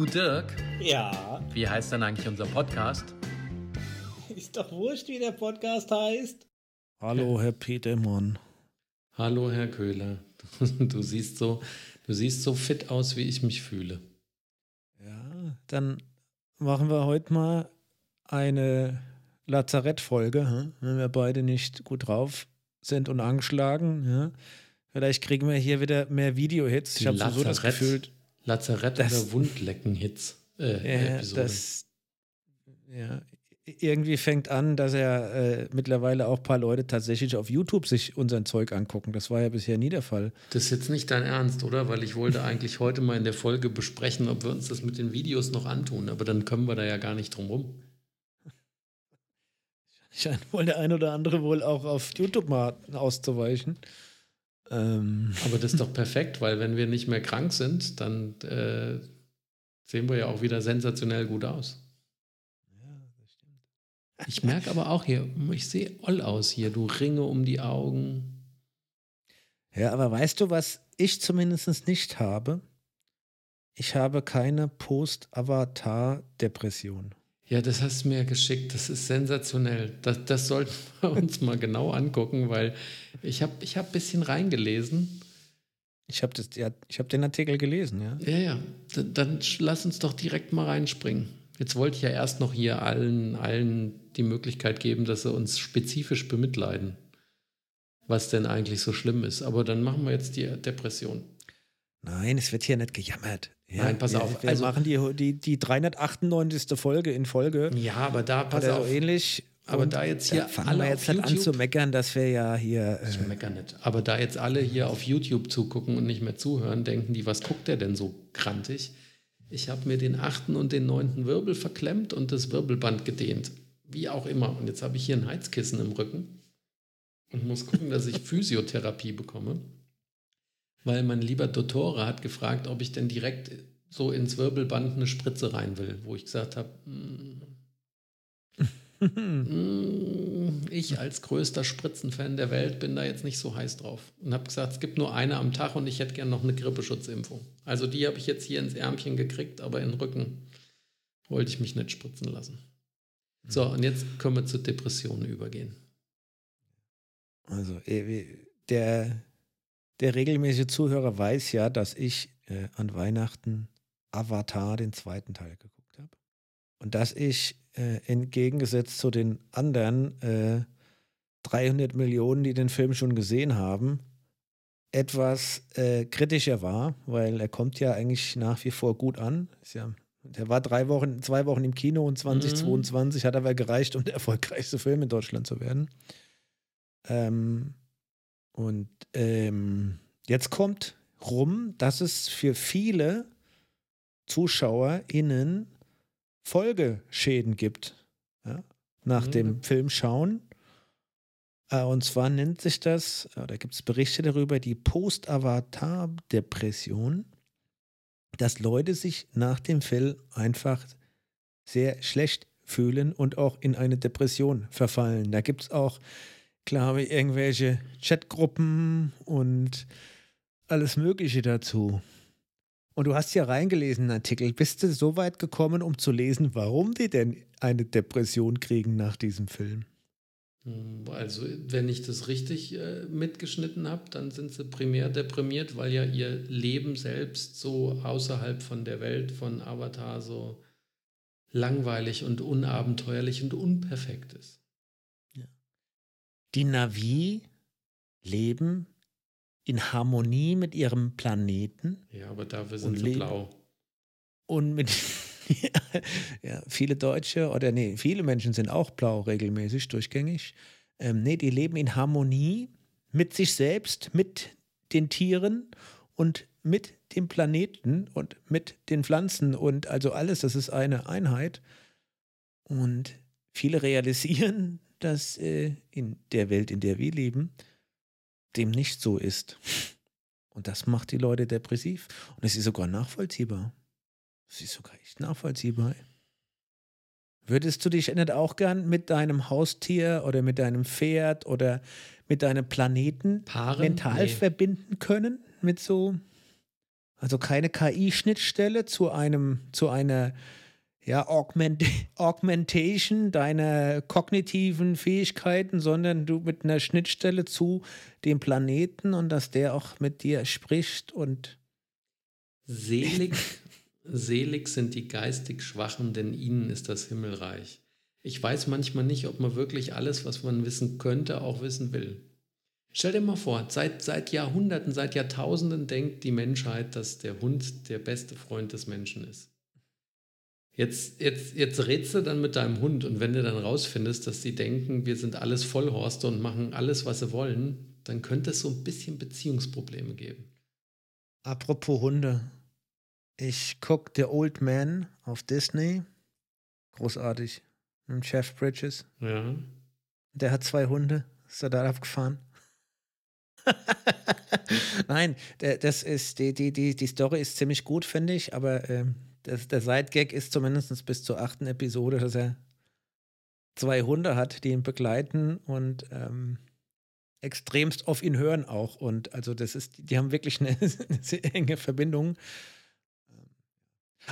Du Dirk, Ja, wie heißt denn eigentlich unser Podcast? ist doch wurscht, wie der Podcast heißt. Hallo, Herr Petermann. Hallo, Herr Köhler. Du siehst so, du siehst so fit aus, wie ich mich fühle. Ja, dann machen wir heute mal eine Lazarettfolge, hm? wenn wir beide nicht gut drauf sind und angeschlagen. Ja? Vielleicht kriegen wir hier wieder mehr Video-Hits. Ich habe so das Gefühl, Lazarett Das- oder Wundlecken-Hits. Äh, ja, das ja, irgendwie fängt an, dass er äh, mittlerweile auch ein paar Leute tatsächlich auf YouTube sich unseren Zeug angucken. Das war ja bisher nie der Fall. Das ist jetzt nicht dein Ernst, oder? Weil ich wollte eigentlich heute mal in der Folge besprechen, ob wir uns das mit den Videos noch antun. Aber dann kommen wir da ja gar nicht drum rum. Scheint wohl der ein oder andere wohl auch auf YouTube mal auszuweichen. Ähm, Aber das ist doch perfekt, weil wenn wir nicht mehr krank sind, dann äh, sehen wir ja auch wieder sensationell gut aus. Ich merke aber auch hier, ich sehe oll aus hier, du Ringe um die Augen. Ja, aber weißt du, was ich zumindest nicht habe? Ich habe keine Post-Avatar-Depression. Ja, das hast du mir geschickt, das ist sensationell. Das, das sollten wir uns mal genau angucken, weil ich habe ich hab ein bisschen reingelesen. Ich habe ja, ich hab den Artikel gelesen, ja. Ja, ja, dann sch- lass uns doch direkt mal reinspringen. Jetzt wollte ich ja erst noch hier allen, allen die Möglichkeit geben, dass sie uns spezifisch bemitleiden, was denn eigentlich so schlimm ist. Aber dann machen wir jetzt die Depression. Nein, es wird hier nicht gejammert. Ja, Nein, pass wir, auf, Wir also- machen die, die, die 398. Folge in Folge. Ja, aber da pass oder auf. so ähnlich. Aber da jetzt hier fangen alle wir jetzt nicht an zu meckern, dass wir ja hier. Ich Äh, meckere nicht. Aber da jetzt alle hier auf YouTube zugucken und nicht mehr zuhören, denken die, was guckt der denn so krantig? Ich habe mir den achten und den neunten Wirbel verklemmt und das Wirbelband gedehnt. Wie auch immer. Und jetzt habe ich hier ein Heizkissen im Rücken und muss gucken, dass ich Physiotherapie bekomme. Weil mein lieber Dottore hat gefragt, ob ich denn direkt so ins Wirbelband eine Spritze rein will, wo ich gesagt habe, mm, Mm, Ich als größter Spritzenfan der Welt bin da jetzt nicht so heiß drauf. Und habe gesagt, es gibt nur eine am Tag und ich hätte gern noch eine Grippeschutzimpfung. Also die habe ich jetzt hier ins Ärmchen gekriegt, aber in den Rücken wollte ich mich nicht spritzen lassen. So, und jetzt können wir zur Depression übergehen. Also, wie- der, der regelmäßige Zuhörer weiß ja, dass ich äh, an Weihnachten Avatar, den zweiten Teil, geguckt habe. Und dass ich äh, entgegengesetzt zu den anderen äh, 300 Millionen, die den Film schon gesehen haben, etwas äh, kritischer war, weil er kommt ja eigentlich nach wie vor gut an. Ist ja, der war drei Wochen, zwei Wochen im Kino und 2022 hat aber gereicht, um der erfolgreichste Film in Deutschland zu werden. Ähm, und ähm, jetzt kommt rum, dass es für viele ZuschauerInnen Folgeschäden gibt. Ja? Nach Mhm. dem Film schauen. Äh, und zwar nennt sich das, äh, da gibt es Berichte darüber, die Post-Avatar-Depression, dass Leute sich nach dem Film einfach sehr schlecht fühlen und auch in eine Depression verfallen. Da gibt es auch, glaube ich, irgendwelche Chatgruppen und alles Mögliche dazu. Und du hast ja reingelesen, einen Artikel. Bist du so weit gekommen, um zu lesen, warum die denn eine Depression kriegen nach diesem Film? Also, wenn ich das richtig äh, mitgeschnitten habe, dann sind sie primär deprimiert, weil ja ihr Leben selbst so außerhalb von der Welt von Avatar so langweilig und unabenteuerlich und unperfekt ist. Die Navi leben in Harmonie mit ihrem Planeten Ja, aber dafür sind sie blau. und mit ja, viele Deutsche oder nee, viele Menschen sind auch blau regelmäßig, durchgängig. Ähm, nee, die leben in Harmonie mit sich selbst, mit den Tieren und mit dem Planeten und mit den Pflanzen und also alles, das ist eine Einheit. Und viele realisieren, dass äh, in der Welt, in der wir leben, dem nicht so ist. Und das macht die Leute depressiv. Und es ist sogar nachvollziehbar. Es ist sogar echt nachvollziehbar. Würdest du dich nicht auch gern mit deinem Haustier oder mit deinem Pferd oder mit deinem Planeten Paaren? mental Nee. verbinden können? Mit so. Also keine KI-Schnittstelle zu einem, zu einer ja, Augment Augmentation deiner kognitiven Fähigkeiten, sondern du mit einer Schnittstelle zu dem Planeten und dass der auch mit dir spricht und Selig, selig sind die geistig Schwachen, denn ihnen ist das Himmelreich. Ich weiß manchmal nicht, ob man wirklich alles, was man wissen könnte, auch wissen will. Stell dir mal vor, seit, seit Jahrhunderten, seit Jahrtausenden denkt die Menschheit, dass der Hund der beste Freund des Menschen ist. Jetzt, jetzt, jetzt redst du dann mit deinem Hund und wenn du dann rausfindest, dass sie denken, wir sind alles Vollhorste und machen alles, was sie wollen, dann könnte es so ein bisschen Beziehungsprobleme geben. Apropos Hunde. Ich gucke The Old Man auf Disney. Großartig. Mit Chef Bridges. Ja. Der hat zwei Hunde. Ist er da abgefahren? Nein, das ist, die, die, die, die Story ist ziemlich gut, finde ich, aber ähm, das, der Sidegag ist zumindest bis zur achten Episode, dass er zwei Hunde hat, die ihn begleiten und ähm, extremst auf ihn hören auch. Und also das ist, die haben wirklich eine, eine sehr enge Verbindung.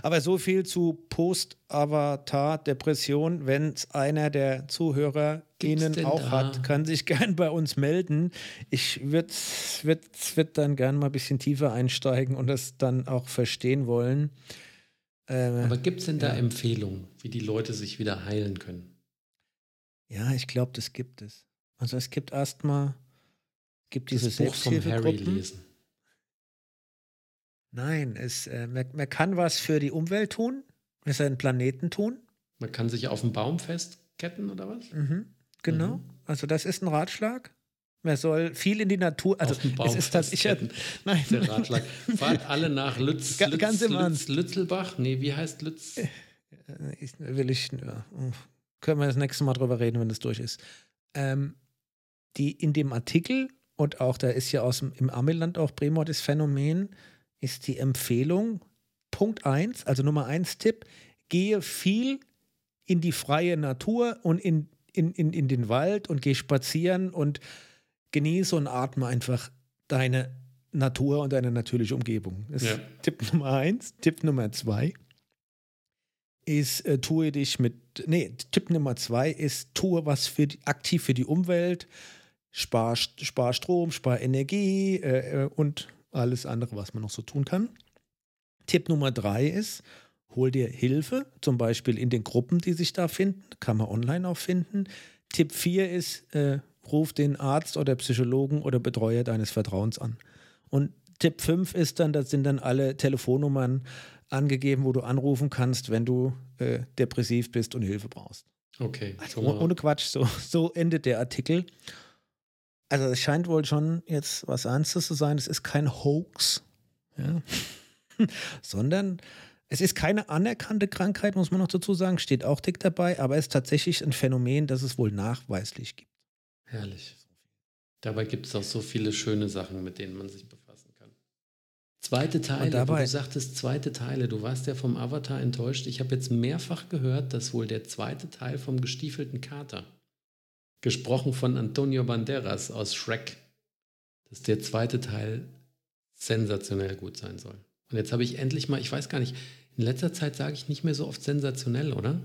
Aber so viel zu Post-Avatar-Depression. Wenn es einer der Zuhörer Ihnen auch da? hat, kann sich gern bei uns melden. Ich würde würd, würd dann gern mal ein bisschen tiefer einsteigen und das dann auch verstehen wollen. Äh, Aber gibt es denn da ja. Empfehlungen, wie die Leute sich wieder heilen können? ja, ich glaube, das gibt es. Also es gibt erstmal gibt diese das Buch vom Harry lesen. Nein, es, äh, man, man kann was für die Umwelt tun, für seinen Planeten tun. Man kann sich auf den Baum festketten oder was? Mhm, genau. Mhm. Also das ist ein Ratschlag. Man soll viel in die Natur. Also es ist tatsächlich. festketten. Nein, Der Ratschlag. Fahrt alle nach Lütz, Lütz, ganz im Lütz, Ernst. Lützelbach. Nee, wie heißt Lütz? Äh, ich, will ich. Ja, können wir das nächste Mal drüber reden, wenn das durch ist. Ähm, die in dem Artikel und auch da ist ja aus dem im Amiland auch Bremor das Phänomen, ist die Empfehlung Punkt 1, also Nummer 1 Tipp, gehe viel in die freie Natur und in, in, in, in den Wald und geh spazieren und genieße und atme einfach deine Natur und deine natürliche Umgebung. Das ist Ja. Tipp Nummer 1. Tipp Nummer 2 ist, äh, tue dich mit, nee, Tipp Nummer 2 ist, tue was für die, aktiv für die Umwelt, spar, spar Strom, spar Energie äh, äh, und alles andere, was man noch so tun kann. Tipp Nummer drei ist, hol dir Hilfe, zum Beispiel in den Gruppen, die sich da finden, kann man online auch finden. Tipp vier ist, äh, ruf den Arzt oder Psychologen oder Betreuer deines Vertrauens an. Und Tipp 5 ist dann, das sind dann alle Telefonnummern angegeben, wo du anrufen kannst, wenn du äh, depressiv bist und Hilfe brauchst. Okay. Also, mal. ohne Quatsch, so, so endet der Artikel. Also es scheint wohl schon jetzt was Ernstes zu sein. Es ist kein Hoax, ja. sondern es ist keine anerkannte Krankheit, muss man noch dazu sagen, steht auch dick dabei, aber es ist tatsächlich ein Phänomen, das es wohl nachweislich gibt. Herrlich. Dabei gibt es auch so viele schöne Sachen, mit denen man sich befassen kann. Zweite Teile, dabei- du sagtest zweite Teile. Du warst ja vom Avatar enttäuscht. Ich habe jetzt mehrfach gehört, dass wohl der zweite Teil vom gestiefelten Kater, gesprochen von Antonio Banderas aus Shrek, dass der zweite Teil sensationell gut sein soll. Und jetzt habe ich endlich mal, ich weiß gar nicht, in letzter Zeit sage ich nicht mehr so oft sensationell, oder?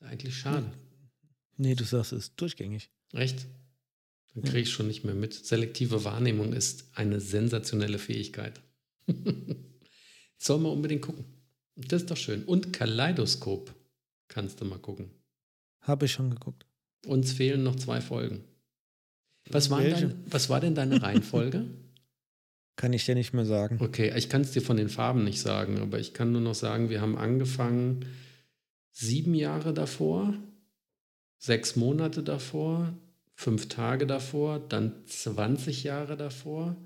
Ist eigentlich schade. Nee, du sagst es durchgängig. Echt? Dann kriege ich schon nicht mehr mit. Selektive Wahrnehmung ist eine sensationelle Fähigkeit. Soll man unbedingt gucken. Das ist doch schön. Und Kaleidoskop kannst du mal gucken. Habe ich schon geguckt. Uns fehlen noch zwei Folgen. Was dein, was war denn deine Reihenfolge? Kann ich dir nicht mehr sagen. Okay, ich kann es dir von den Farben nicht sagen, aber ich kann nur noch sagen, wir haben angefangen sieben Jahre davor, sechs Monate davor, fünf Tage davor, dann 20 Jahre davor,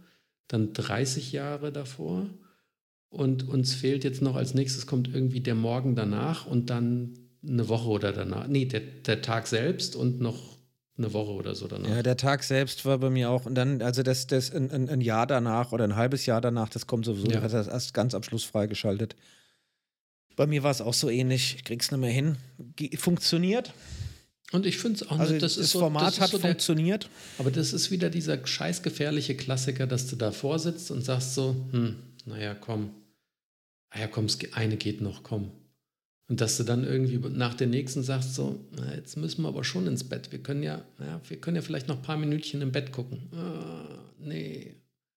dann 30 Jahre davor. Und uns fehlt jetzt noch als nächstes kommt irgendwie der Morgen danach und dann eine Woche oder danach. Nee, der, der Tag selbst und noch eine Woche oder so danach. Ja, der Tag selbst war bei mir auch. Und dann, also das, das ein, ein, ein Jahr danach oder ein halbes Jahr danach, das kommt sowieso, Ja. das ist erst ganz am Schluss freigeschaltet. Bei mir war es auch so ähnlich. Ich krieg's nicht mehr hin. Funktioniert. Und ich finde es auch, Also das das, ist so, Format das hat so der, funktioniert. Aber das ist wieder dieser scheißgefährliche Klassiker, dass du davor sitzt und sagst so, hm, naja, komm, ah ja, komm, eine geht noch, komm. Und dass du dann irgendwie nach der nächsten sagst, so, na, jetzt müssen wir aber schon ins Bett. Wir können ja, ja, wir können ja vielleicht noch ein paar Minütchen im Bett gucken. Ah, nee.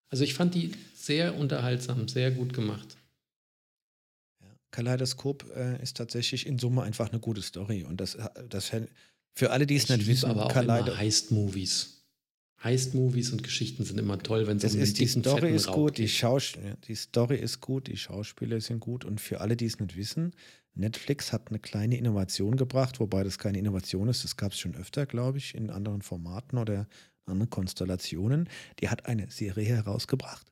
Also ich fand die sehr unterhaltsam, sehr gut gemacht. Ja, Kaleidoskop äh, ist tatsächlich in Summe einfach eine gute Story. Und das, das für alle, die es nicht wissen, aber auch Kaleido Heist-Movies. Heist-Movies und Geschichten sind immer toll, wenn es um ist, Die Story ist gut, die, Schaus die Story ist gut, die Schauspieler sind gut und für alle, die es nicht wissen, Netflix hat eine kleine Innovation gebracht, wobei das keine Innovation ist, das gab es schon öfter, glaube ich, in anderen Formaten oder anderen Konstellationen. Die hat eine Serie herausgebracht,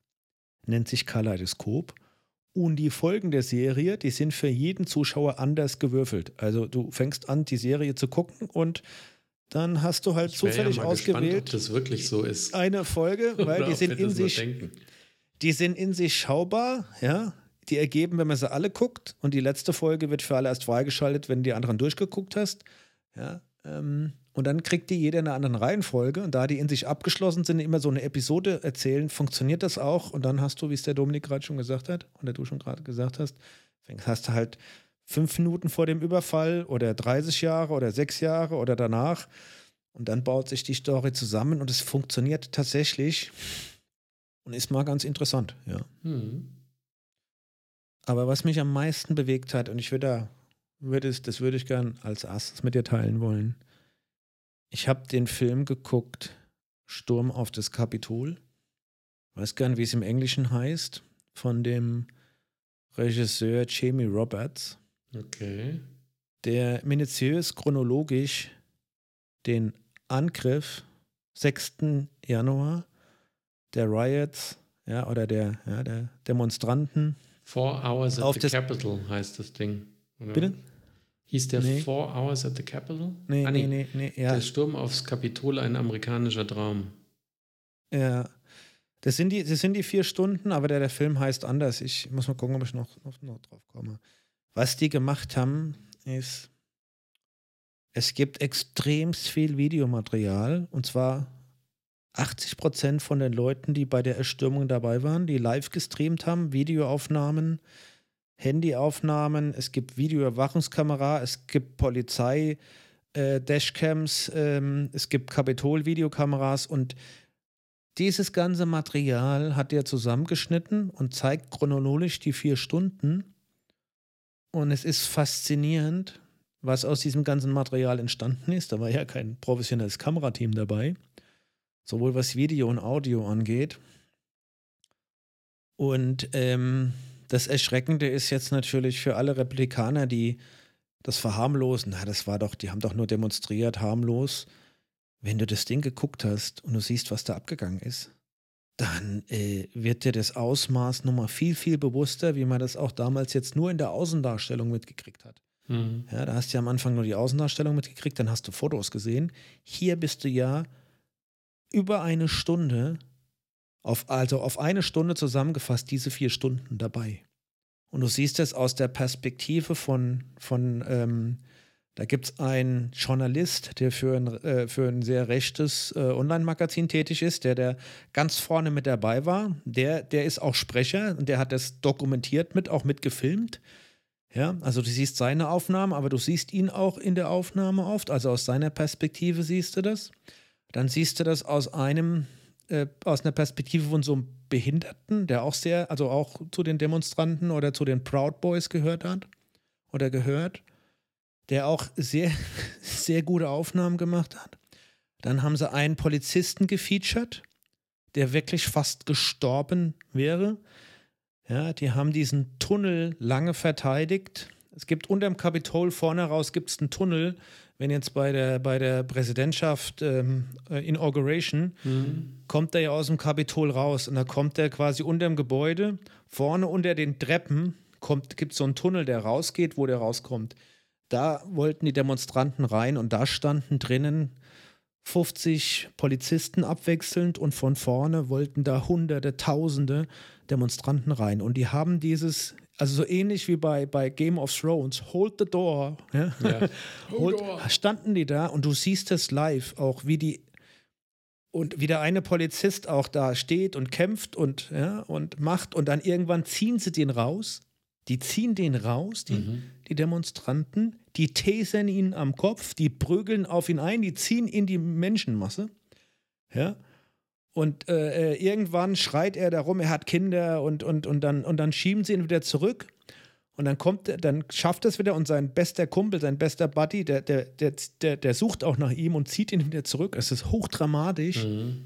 nennt sich Kaleidoskop. Und die Folgen der Serie, die sind für jeden Zuschauer anders gewürfelt. Also du fängst an, die Serie zu gucken und dann hast du halt zufällig ja ausgewählt, gespannt, ob das wirklich so ist. Eine Folge, weil die sind in sich, die sind in sich schaubar, ja die ergeben, wenn man sie alle guckt. Und die letzte Folge wird für alle erst freigeschaltet, wenn du die anderen durchgeguckt hast. Ja, ähm, und dann kriegt die jeder in einer anderen Reihenfolge. Und da die in sich abgeschlossen sind, immer so eine Episode erzählen, funktioniert das auch. Und dann hast du, wie es der Dominik gerade schon gesagt hat, oder du schon gerade gesagt hast, hast du halt fünf Minuten vor dem Überfall oder 30 Jahre oder sechs Jahre oder danach. Und dann baut sich die Story zusammen und es funktioniert tatsächlich und ist mal ganz interessant, ja. Mhm. Aber was mich am meisten bewegt hat, und ich würde, würde es, das würde ich gern als erstes mit dir teilen wollen. Ich habe den Film geguckt, Sturm auf das Kapitol. Weiß gern, wie es im Englischen heißt, von dem Regisseur Jamie Roberts. Okay. Der minutiös chronologisch den Angriff 6. Januar der Riots, ja, oder der, ja, der Demonstranten Four Hours at the Capitol heißt das Ding. Oder? Bitte? Hieß der nee. Four Hours at the Capitol? Nee, ah, nee, nee, nee, ja. Der Sturm aufs Kapitol, ein amerikanischer Traum. Ja. Das sind, die, das sind die vier Stunden, aber der, der Film heißt anders. Ich muss mal gucken, ob ich noch, noch, noch drauf komme. Was die gemacht haben, ist, es gibt extrem viel Videomaterial und zwar 80 Prozent von den Leuten, die bei der Erstürmung dabei waren, die live gestreamt haben, Videoaufnahmen, Handyaufnahmen, es gibt Videoüberwachungskamera, es gibt Polizei, äh, Dashcams, ähm, es gibt Kapitol-Videokameras und dieses ganze Material hat er zusammengeschnitten und zeigt chronologisch die vier Stunden. Und es ist faszinierend, was aus diesem ganzen Material entstanden ist. Da war ja kein professionelles Kamerateam dabei sowohl was Video und Audio angeht. Und ähm, das Erschreckende ist jetzt natürlich für alle Republikaner, die das verharmlosen, na, das war doch, die haben doch nur demonstriert, harmlos. Wenn du das Ding geguckt hast und du siehst, was da abgegangen ist, dann äh, wird dir das Ausmaß nochmal viel, viel bewusster, wie man das auch damals jetzt nur in der Außendarstellung mitgekriegt hat. Mhm. Ja, da hast du ja am Anfang nur die Außendarstellung mitgekriegt, dann hast du Fotos gesehen. Hier bist du ja über eine Stunde, auf, also auf eine Stunde zusammengefasst, diese vier Stunden dabei. Und du siehst es aus der Perspektive von, von ähm, da gibt es einen Journalist, der für ein, äh, für ein sehr rechtes äh, Online-Magazin tätig ist, der, der ganz vorne mit dabei war. Der, der ist auch Sprecher und der hat das dokumentiert mit, auch mitgefilmt. Ja, also du siehst seine Aufnahmen, aber du siehst ihn auch in der Aufnahme oft. Also aus seiner Perspektive siehst du das dann siehst du das aus einem, äh, aus einer Perspektive von so einem Behinderten, der auch sehr, also auch zu den Demonstranten oder zu den Proud Boys gehört hat oder gehört, der auch sehr, sehr gute Aufnahmen gemacht hat. Dann haben sie einen Polizisten gefeatured, der wirklich fast gestorben wäre. Ja, die haben diesen Tunnel lange verteidigt. Es gibt unter dem Kapitol vorne raus gibt es einen Tunnel, wenn jetzt bei der, bei der Präsidentschaft ähm, äh, Inauguration, mhm. kommt er ja aus dem Kapitol raus und da kommt er quasi unter dem Gebäude, vorne unter den Treppen gibt es so einen Tunnel, der rausgeht, wo der rauskommt. Da wollten die Demonstranten rein und da standen drinnen 50 Polizisten abwechselnd und von vorne wollten da Hunderte, Tausende Demonstranten rein. Und die haben dieses also so ähnlich wie bei, bei Game of Thrones, hold the door. Ja? ja. hold, standen die da und du siehst es live auch, wie die und wie der eine Polizist auch da steht und kämpft und, ja, und macht und dann irgendwann ziehen sie den raus. Die ziehen den raus, die, die Demonstranten, die tasern ihn am Kopf, die prügeln auf ihn ein, die ziehen in die Menschenmasse. Ja. Und äh, äh, irgendwann schreit er darum, er hat Kinder und, und, und, dann, und dann schieben sie ihn wieder zurück. Und dann kommt er, dann schafft er es wieder und sein bester Kumpel, sein bester Buddy, der, der, der, der, der sucht auch nach ihm und zieht ihn wieder zurück. Es ist hochdramatisch. Mhm.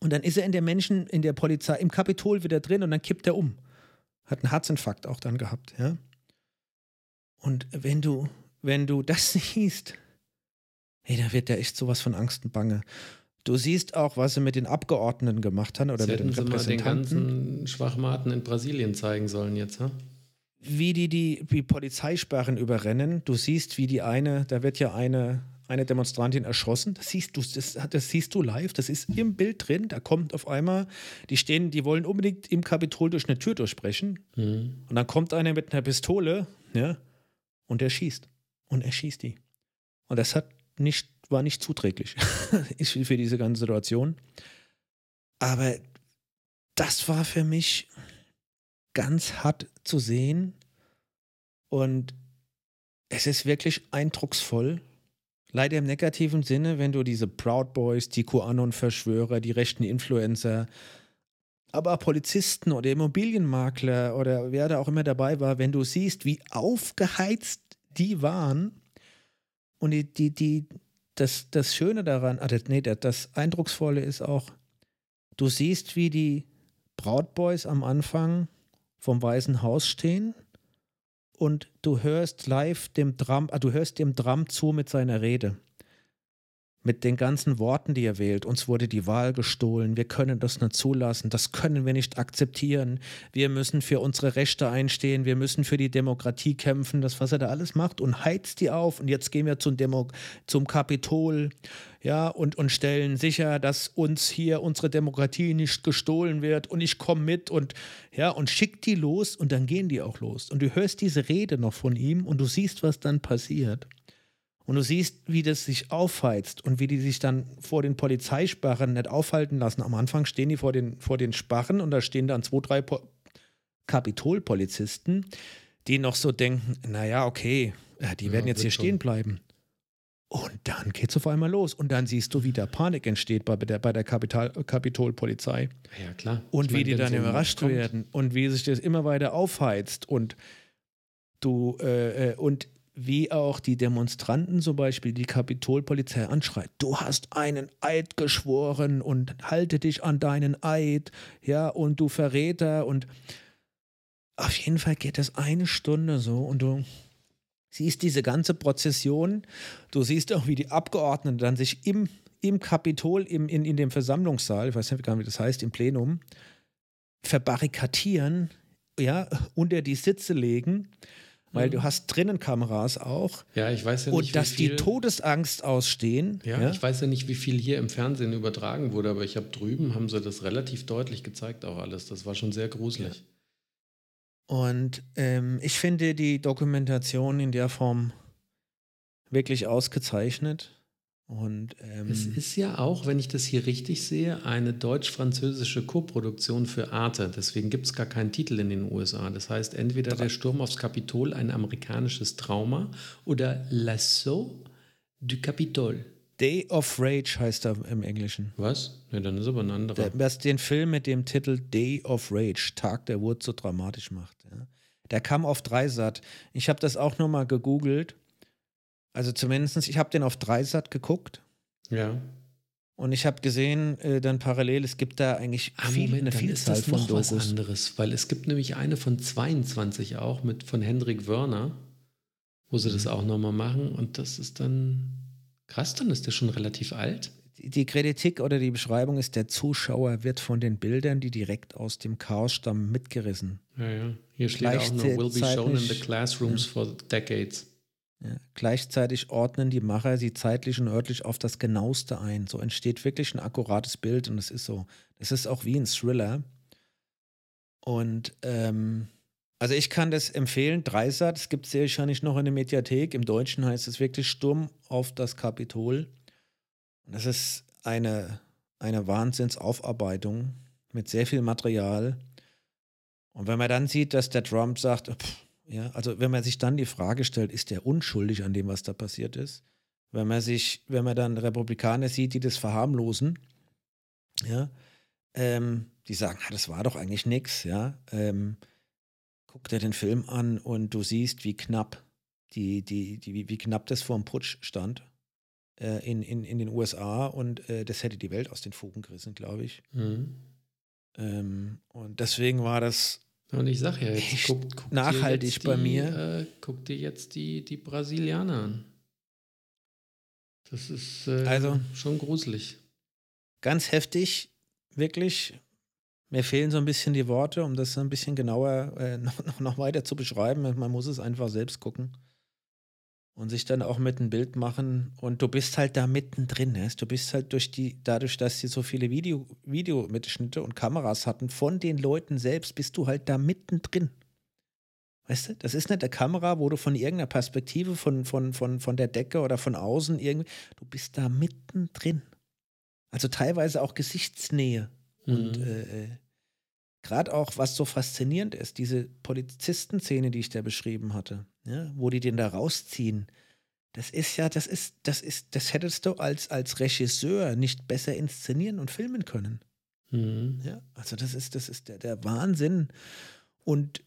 Und dann ist er in der Menschen, in der Polizei, im Kapitol wieder drin und dann kippt er um. Hat einen Herzinfarkt auch dann gehabt, ja. Und wenn du, wenn du das siehst, hey, da wird ja echt sowas von Angst und Bange. Du siehst auch, was sie mit den Abgeordneten gemacht haben oder Jetzt mit den hätten sie mal den Repräsentanten, ganzen Schwachmaten in Brasilien zeigen sollen jetzt, ha? wie die die, die Polizeisperren überrennen. Du siehst, wie die eine, da wird ja eine, eine Demonstrantin erschossen. Das siehst du, das, das siehst du live, das ist im Bild drin. Da kommt auf einmal, die stehen, die wollen unbedingt im Kapitol durch eine Tür durchbrechen. Mhm. Und dann kommt einer mit einer Pistole, ja, und er schießt. Und er schießt die. Und das hat nicht, war nicht zuträglich für diese ganze Situation. Aber das war für mich ganz hart zu sehen. Und es ist wirklich eindrucksvoll. Leider im negativen Sinne, wenn du diese Proud Boys, die QAnon-Verschwörer, die rechten Influencer, aber Polizisten oder Immobilienmakler oder wer da auch immer dabei war, wenn du siehst, wie aufgeheizt die waren und die, die, die, das, das Schöne daran, ah, das, nee, das, Eindrucksvolle ist auch, du siehst, wie die Brautboys am Anfang vom Weißen Haus stehen und du hörst live dem Drum, ah, du hörst dem Drum zu mit seiner Rede. Mit den ganzen Worten, die er wählt. Uns wurde die Wahl gestohlen. Wir können das nicht zulassen. Das können wir nicht akzeptieren. Wir müssen für unsere Rechte einstehen. Wir müssen für die Demokratie kämpfen. Das, was er da alles macht und heizt die auf. Und jetzt gehen wir zum, Demo zum Kapitol ja, und, und stellen sicher, dass uns hier unsere Demokratie nicht gestohlen wird und ich komme mit und ja, und schickt die los und dann gehen die auch los. Und du hörst diese Rede noch von ihm und du siehst, was dann passiert. Und du siehst, wie das sich aufheizt und wie die sich dann vor den Polizeisparren nicht aufhalten lassen. Am Anfang stehen die vor den, vor den Sparren und da stehen dann zwei, drei po Kapitolpolizisten, die noch so denken, naja, okay, ja, die Ja, werden jetzt wird hier schon. stehen bleiben. Und dann geht's auf einmal los. Und dann siehst du, wie da Panik entsteht bei der, bei der Kapital, Kapitolpolizei. Ja, klar. Und Ich wie meine, die dann so überrascht werden und wie sich das immer weiter aufheizt und du äh, äh, und wie auch die Demonstranten zum Beispiel die Kapitolpolizei anschreit, du hast einen Eid geschworen und halte dich an deinen Eid, ja, und du Verräter. Und auf jeden Fall geht das eine Stunde so und du siehst diese ganze Prozession, du siehst auch, wie die Abgeordneten dann sich im, im Kapitol, im, in, in dem Versammlungssaal, ich weiß nicht gar nicht, wie das heißt, im Plenum, verbarrikadieren, ja, unter die Sitze legen, weil Mhm. du hast drinnen Kameras auch Ja, ich weiß ja nicht, und dass viel, die Todesangst ausstehen. Ja, ich weiß ja nicht, wie viel hier im Fernsehen übertragen wurde, aber ich habe drüben, haben sie das relativ deutlich gezeigt, auch alles. Das war schon sehr gruselig. Und ähm, ich finde die Dokumentation in der Form wirklich ausgezeichnet. Und ähm, Es ist ja auch, wenn ich das hier richtig sehe, eine deutsch-französische Koproduktion für Arte. Deswegen gibt es gar keinen Titel in den USA. Das heißt, entweder der Sturm aufs Kapitol, ein amerikanisches Trauma, oder L'assaut du Capitole. Day of Rage heißt er im Englischen. Was? Ja, dann ist aber ein anderer. Der, was den Film mit dem Titel Day of Rage, Tag der Wut, so dramatisch macht. Ja. Der kam auf Dreisat. Ich habe das auch nochmal gegoogelt. Also zumindest, ich habe den auf Dreisat geguckt ja. und ich habe gesehen, äh, dann parallel, es gibt da eigentlich Ah, viel, Moment, eine dann ist Vielzahl das von noch was Dokus. anderes, weil es gibt nämlich eine von 22 auch mit von Hendrik Wörner, wo sie Mhm. das auch nochmal machen und das ist dann krass, dann ist der schon relativ alt. Die- Kritik oder die Beschreibung ist, der Zuschauer wird von den Bildern, die direkt aus dem Chaos stammen, mitgerissen. Ja, ja. Hier steht auch noch, will be shown in the classrooms for decades. Ja. Gleichzeitig ordnen die Macher sie zeitlich und örtlich auf das Genaueste ein. So entsteht wirklich ein akkurates Bild und es ist so. Es ist auch wie ein Thriller. Und ähm, also ich kann das empfehlen, Dreisat, es gibt es sehr wahrscheinlich noch in der Mediathek. Im Deutschen heißt es wirklich Sturm auf das Kapitol. Und das ist eine, eine Wahnsinnsaufarbeitung mit sehr viel Material. Und wenn man dann sieht, dass der Trump sagt, pff, Ja, also wenn man sich dann die Frage stellt, ist der unschuldig an dem, was da passiert ist? Wenn man sich, wenn man dann Republikaner sieht, die das verharmlosen, ja, ähm, die sagen, ah, das war doch eigentlich nichts, ja. Ähm, guck dir den Film an und du siehst, wie knapp die, die, die, wie, wie knapp das vor dem Putsch stand äh, in, in, in den USA und äh, das hätte die Welt aus den Fugen gerissen, glaube ich. Mhm. Ähm, und deswegen war das Und ich sage ja, jetzt guckt, guck nachhaltig jetzt bei die, mir. Äh, guck dir jetzt die, die Brasilianer an. Das ist äh, Also- schon gruselig. ganz heftig, wirklich. Mir fehlen so ein bisschen die Worte, um das ein bisschen genauer äh, noch, noch weiter zu beschreiben. Man muss es einfach selbst gucken und sich dann auch mit ein Bild machen. Und du bist halt da mittendrin. Ne? Du bist halt durch die, dadurch, dass sie so viele Video, Videomitschnitte und Kameras hatten von den Leuten selbst, bist du halt da mittendrin. Weißt du, das ist nicht eine Kamera, wo du von irgendeiner Perspektive, von, von, von, von der Decke oder von außen irgendwie, du bist da mittendrin. Also teilweise auch Gesichtsnähe. Und Mhm. äh, äh, gerade auch, was so faszinierend ist, diese Polizistenszene, die ich da beschrieben hatte, ja, wo die den da rausziehen, das ist ja, das ist, das ist, das hättest du als, als Regisseur nicht besser inszenieren und filmen können. Mhm. Ja, also das ist, das ist der, der Wahnsinn. Und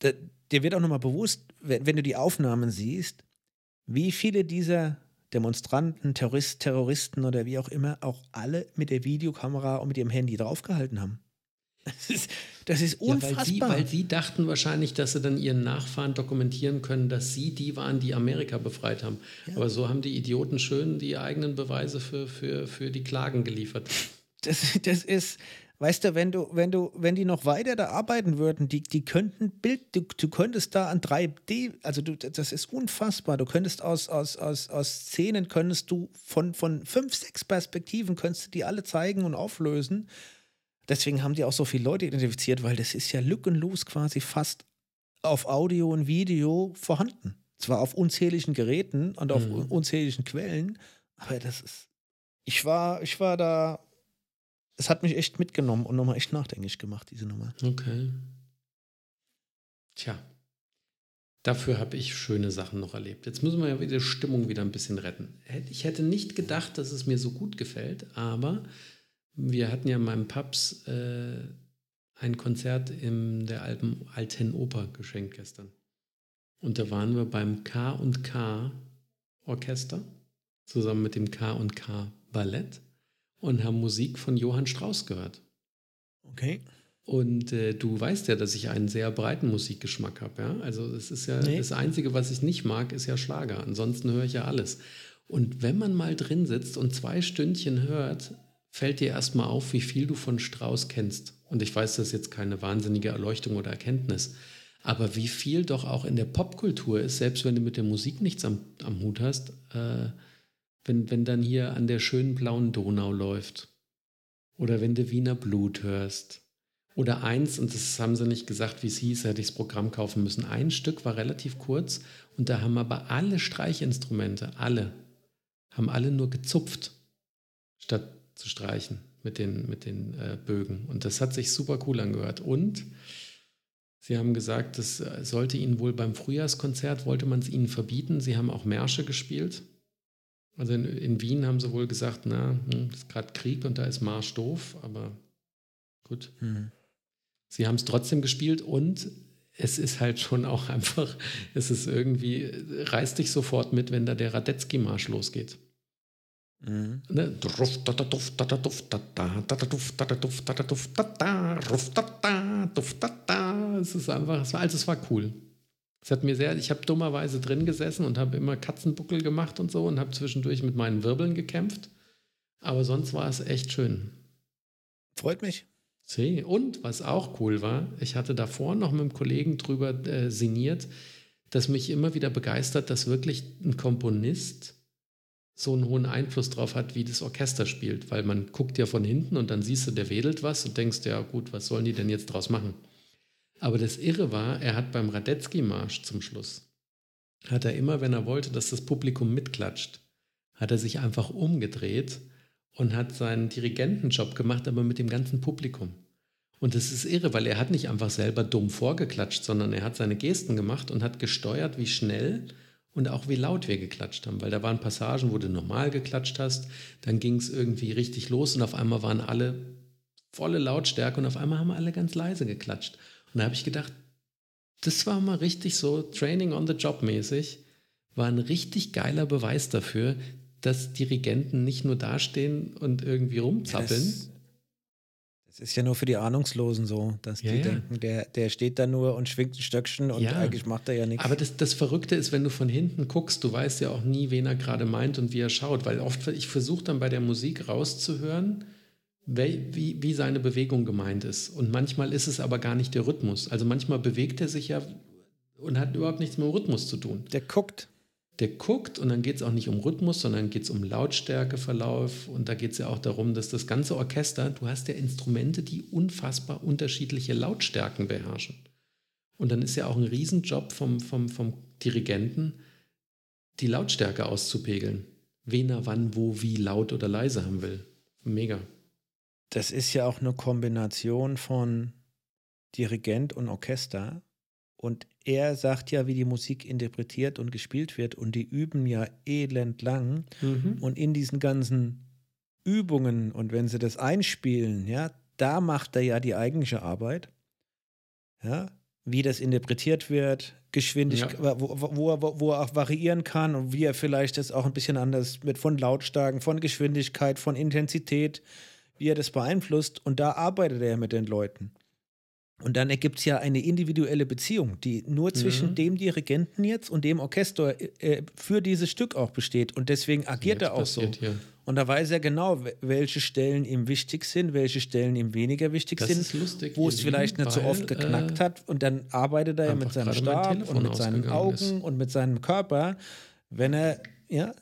da, dir wird auch nochmal bewusst, wenn, wenn du die Aufnahmen siehst, wie viele dieser Demonstranten, Terrorist, Terroristen oder wie auch immer, auch alle mit der Videokamera und mit ihrem Handy draufgehalten haben. Das ist, das ist Ja, unfassbar. weil, sie, weil sie dachten wahrscheinlich, dass sie dann ihren Nachfahren dokumentieren können, dass sie die waren, die Amerika befreit haben. Aber so haben die Idioten schön die eigenen Beweise für, für, für die Klagen geliefert. das, das ist, weißt du, wenn du, wenn du, wenn die noch weiter da arbeiten würden, die, die könnten Bild, du, du könntest da an 3D, also du, das ist unfassbar. Du könntest aus, aus, aus, aus Szenen könntest du von, von fünf, sechs Perspektiven könntest du die alle zeigen und auflösen. Deswegen haben die auch so viele Leute identifiziert, weil das ist ja lückenlos quasi fast auf Audio und Video vorhanden. Zwar auf unzähligen Geräten und auf Mhm. unzähligen Quellen, aber das ist. Ich war, ich war da. Es hat mich echt mitgenommen und nochmal echt nachdenklich gemacht, diese Nummer. Okay. Tja. Dafür habe ich schöne Sachen noch erlebt. Jetzt müssen wir ja wieder die Stimmung wieder ein bisschen retten. Ich hätte nicht gedacht, dass es mir so gut gefällt, aber wir hatten ja in meinem Pubs äh, ein Konzert in der Alpen, Alten Oper geschenkt gestern. Und da waren wir beim K&K Orchester zusammen mit dem K&K Ballett und haben Musik von Johann Strauss gehört. Okay. Und äh, du weißt ja, dass ich einen sehr breiten Musikgeschmack habe. Ja? Also es ist ja Nee. das Einzige, was ich nicht mag, ist ja Schlager. Ansonsten höre ich ja alles. Und wenn man mal drin sitzt und zwei Stündchen hört, fällt dir erstmal auf, wie viel du von Strauss kennst. Und ich weiß, das ist jetzt keine wahnsinnige Erleuchtung oder Erkenntnis. Aber wie viel doch auch in der Popkultur ist, selbst wenn du mit der Musik nichts am, am Hut hast, äh, wenn, wenn dann hier an der schönen blauen Donau läuft. Oder wenn du Wiener Blut hörst. Oder eins, und das haben sie nicht gesagt, wie es hieß, hätte ich das Programm kaufen müssen. Ein Stück war relativ kurz und da haben aber alle Streichinstrumente, alle, haben alle nur gezupft, statt zu streichen mit den, mit den äh, Bögen. Und das hat sich super cool angehört. Und sie haben gesagt, das äh, sollte ihnen wohl beim Frühjahrskonzert, wollte man es ihnen verbieten. Sie haben auch Märsche gespielt. Also in, in Wien haben sie wohl gesagt, na, hm, ist gerade Krieg und da ist Marsch doof, aber gut. Hm. Sie haben es trotzdem gespielt und es ist halt schon auch einfach, es ist irgendwie, reißt dich sofort mit, wenn da der Radetzky-Marsch losgeht. Mhm. Ne? Es ist einfach, es war, also es war cool. Es hat mir sehr, ich habe dummerweise drin gesessen und habe immer Katzenbuckel gemacht und so und habe zwischendurch mit meinen Wirbeln gekämpft. Aber sonst war es echt schön. Freut mich. See. Und was auch cool war, ich hatte davor noch mit einem Kollegen drüber äh, sinniert, dass mich immer wieder begeistert, dass wirklich ein Komponist so einen hohen Einfluss drauf hat, wie das Orchester spielt. Weil man guckt ja von hinten und dann siehst du, der wedelt was und denkst, ja gut, was sollen die denn jetzt draus machen? Aber das Irre war, er hat beim Radetzky-Marsch zum Schluss, hat er immer, wenn er wollte, dass das Publikum mitklatscht, hat er sich einfach umgedreht und hat seinen Dirigentenjob gemacht, aber mit dem ganzen Publikum. Und das ist irre, weil er hat nicht einfach selber dumm vorgeklatscht, sondern er hat seine Gesten gemacht und hat gesteuert, wie schnell und auch wie laut wir geklatscht haben. Weil da waren Passagen, wo du normal geklatscht hast, dann ging es irgendwie richtig los und auf einmal waren alle volle Lautstärke und auf einmal haben alle ganz leise geklatscht. Und da habe ich gedacht, das war mal richtig so Training on the Job mäßig, war ein richtig geiler Beweis dafür, dass Dirigenten nicht nur dastehen und irgendwie rumzappeln. Das, das, ist ja nur für die Ahnungslosen so, dass ja, die ja. denken, der, der steht da nur und schwingt ein Stöckchen und eigentlich macht er ja nichts. Aber das, das Verrückte ist, wenn du von hinten guckst, du weißt ja auch nie, wen er gerade meint und wie er schaut, weil oft, ich versuche dann bei der Musik rauszuhören, wie, wie seine Bewegung gemeint ist. Und manchmal ist es aber gar nicht der Rhythmus. Also manchmal bewegt er sich ja und hat überhaupt nichts mit dem Rhythmus zu tun. Der guckt. Der guckt und dann geht es auch nicht um Rhythmus, sondern geht es um Lautstärkeverlauf. Und da geht es ja auch darum, dass das ganze Orchester, du hast ja Instrumente, die unfassbar unterschiedliche Lautstärken beherrschen. Und dann ist ja auch ein Riesenjob vom, vom, vom Dirigenten, die Lautstärke auszupegeln. Wen er wann, wo, wie laut oder leise haben will. Mega das ist ja auch eine Kombination von Dirigent und Orchester. Und er sagt ja, wie die Musik interpretiert und gespielt wird. Und die üben ja elend lang. Mhm. Und in diesen ganzen Übungen und wenn sie das einspielen, ja, da macht er ja die eigentliche Arbeit. Ja, wie das interpretiert wird, Geschwindigkeit, ja. wo, wo, wo, wo, er auch variieren kann und wie er vielleicht das auch ein bisschen anders mit von Lautstärken, von Geschwindigkeit, von Intensität wie er das beeinflusst. Und da arbeitet er mit den Leuten. Und dann ergibt es ja eine individuelle Beziehung, die nur zwischen mhm. dem Dirigenten jetzt und dem Orchester äh, für dieses Stück auch besteht. Und deswegen agiert er auch so. Hier. Und da weiß er genau, welche Stellen ihm wichtig sind, welche Stellen ihm weniger wichtig das sind, lustig, wo es vielleicht nicht so oft geknackt äh, hat. Und dann arbeitet er ja mit seinem Stab und mit seinen Augen ist. und mit seinem Körper. Wenn er, ja,